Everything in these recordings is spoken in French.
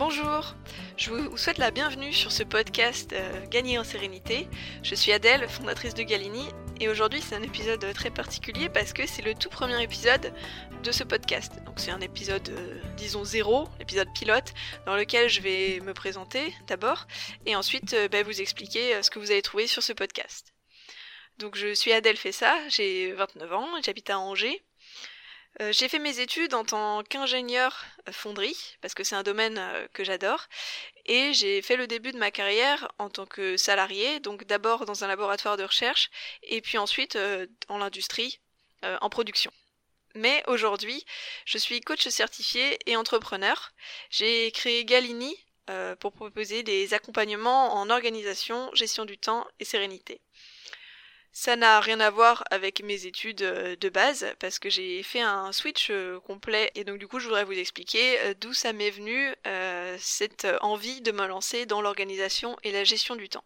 Bonjour, je vous souhaite la bienvenue sur ce podcast euh, Gagner en sérénité. Je suis Adèle, fondatrice de Galini, et aujourd'hui c'est un épisode très particulier parce que c'est le tout premier épisode de ce podcast. Donc c'est un épisode, euh, disons zéro, l'épisode pilote, dans lequel je vais me présenter d'abord, et ensuite euh, bah, vous expliquer ce que vous avez trouvé sur ce podcast. Donc je suis Adèle Fessa, j'ai 29 ans, j'habite à Angers. Euh, j'ai fait mes études en tant qu'ingénieur fonderie, parce que c'est un domaine euh, que j'adore, et j'ai fait le début de ma carrière en tant que salarié, donc d'abord dans un laboratoire de recherche, et puis ensuite euh, dans l'industrie, en production. Mais aujourd'hui, je suis coach certifié et entrepreneur. J'ai créé Galini pour proposer des accompagnements en organisation, gestion du temps et sérénité. Ça n'a rien à voir avec mes études euh, de base parce que j'ai fait un switch euh, complet et donc du coup je voudrais vous expliquer euh, d'où ça m'est venu cette envie de me lancer dans l'organisation et la gestion du temps.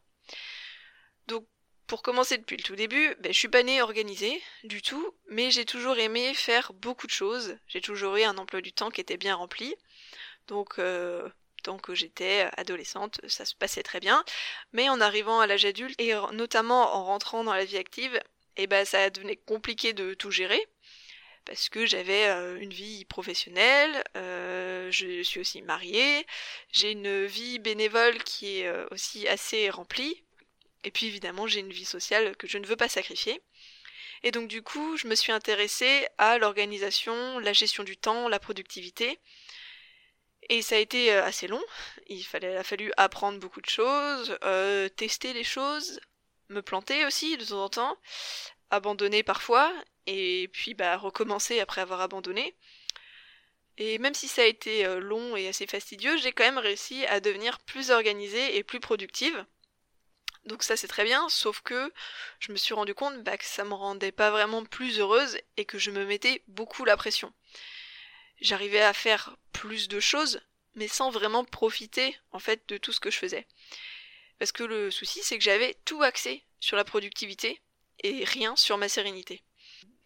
Donc pour commencer depuis le tout début, ben, je suis pas née organisée du tout, mais j'ai toujours aimé faire beaucoup de choses. J'ai toujours eu un emploi du temps qui était bien rempli. Donc tant que j'étais adolescente, ça se passait très bien. Mais en arrivant à l'âge adulte, et notamment en rentrant dans la vie active, et eh ben ça devenait compliqué de tout gérer. Parce que j'avais euh, une vie professionnelle, euh, je suis aussi mariée, j'ai une vie bénévole qui est euh, aussi assez remplie, et puis évidemment j'ai une vie sociale que je ne veux pas sacrifier. Et donc du coup, je me suis intéressée à l'organisation, la gestion du temps, la productivité, et ça a été euh, assez long. Il a fallu apprendre beaucoup de choses, euh, tester les choses, me planter aussi de temps en temps, abandonner parfois, et puis bah recommencer après avoir abandonné. Et même si ça a été euh, long et assez fastidieux, j'ai quand même réussi à devenir plus organisée et plus productive. Donc ça c'est très bien, sauf que je me suis rendu compte bah, que ça me rendait pas vraiment plus heureuse et que je me mettais beaucoup la pression j'arrivais à faire plus de choses, mais sans vraiment profiter en fait de tout ce que je faisais. Parce que le souci, c'est que j'avais tout axé sur la productivité et rien sur ma sérénité.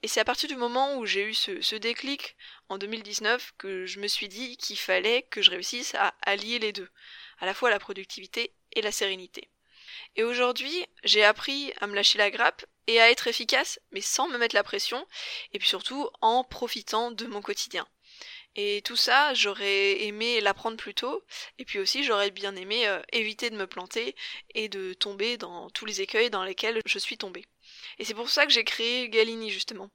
Et c'est à partir du moment où j'ai eu ce, déclic en 2019 que je me suis dit qu'il fallait que je réussisse à allier les deux, à la fois la productivité et la sérénité. Et aujourd'hui, j'ai appris à me lâcher la grappe et à être efficace, mais sans me mettre la pression, et puis surtout en profitant de mon quotidien. Et tout ça, j'aurais aimé l'apprendre plus tôt, et puis aussi j'aurais bien aimé euh, éviter de me planter et de tomber dans tous les écueils dans lesquels je suis tombée. Et c'est pour ça que j'ai créé Galini justement.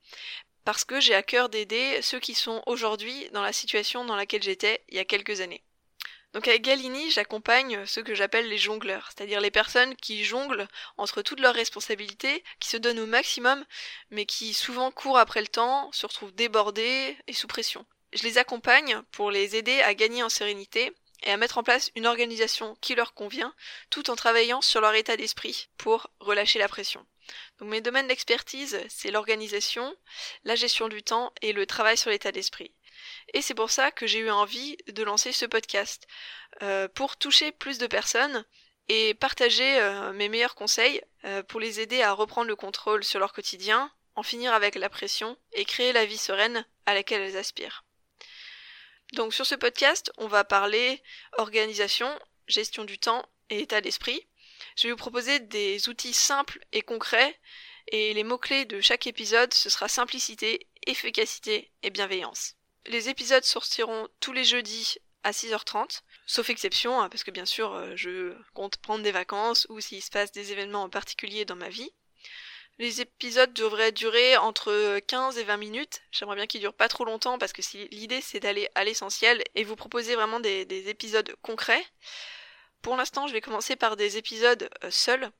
Parce que j'ai à cœur d'aider ceux qui sont aujourd'hui dans la situation dans laquelle j'étais il y a quelques années. Donc avec Galini, j'accompagne ceux que j'appelle les jongleurs, c'est-à-dire les personnes qui jonglent entre toutes leurs responsabilités, qui se donnent au maximum, mais qui souvent courent après le temps, se retrouvent débordés et sous pression. Je les accompagne pour les aider à gagner en sérénité et à mettre en place une organisation qui leur convient, tout en travaillant sur leur état d'esprit pour relâcher la pression. Donc mes domaines d'expertise, c'est l'organisation, la gestion du temps et le travail sur l'état d'esprit. Et c'est pour ça que j'ai eu envie de lancer ce podcast, euh, pour toucher plus de personnes et partager euh, mes meilleurs conseils euh, pour les aider à reprendre le contrôle sur leur quotidien, en finir avec la pression et créer la vie sereine à laquelle elles aspirent. Donc sur ce podcast, on va parler organisation, gestion du temps et état d'esprit. Je vais vous proposer des outils simples et concrets et les mots-clés de chaque épisode, ce sera simplicité, efficacité et bienveillance. Les épisodes sortiront tous les jeudis à 6h30, sauf exception, hein, parce que bien sûr euh, je compte prendre des vacances ou s'il se passe des événements en particulier dans ma vie. Les épisodes devraient durer entre 15 et 20 minutes. J'aimerais bien qu'ils durent pas trop longtemps parce que si l'idée c'est d'aller à l'essentiel et vous proposer vraiment des, épisodes concrets. Pour l'instant, je vais commencer par des épisodes euh, seuls,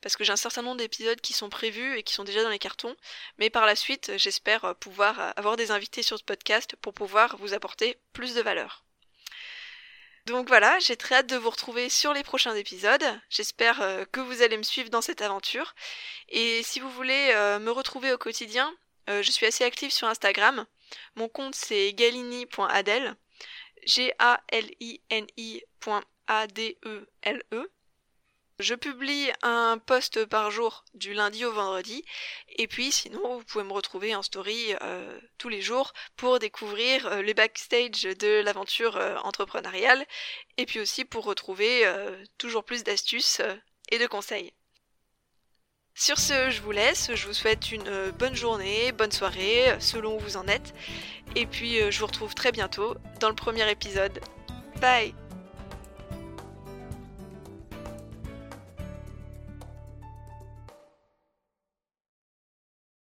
parce que j'ai un certain nombre d'épisodes qui sont prévus et qui sont déjà dans les cartons, mais par la suite, j'espère euh, pouvoir euh, avoir des invités sur ce podcast pour pouvoir vous apporter plus de valeur. Donc voilà, j'ai très hâte de vous retrouver sur les prochains épisodes. J'espère euh, que vous allez me suivre dans cette aventure. Et si vous voulez euh, me retrouver au quotidien, euh, je suis assez active sur Instagram. Mon compte c'est galini.adel. G-A-L-I-N-I.A-D-E-L-E. Je publie un post par jour du lundi au vendredi. Et puis sinon, vous pouvez me retrouver en story euh, tous les jours pour découvrir euh, les backstage de l'aventure euh, entrepreneuriale. Et puis aussi pour retrouver toujours plus d'astuces et de conseils. Sur ce, je vous laisse, je vous souhaite une bonne journée, bonne soirée, selon où vous en êtes. Et puis je vous retrouve très bientôt dans le premier épisode. Bye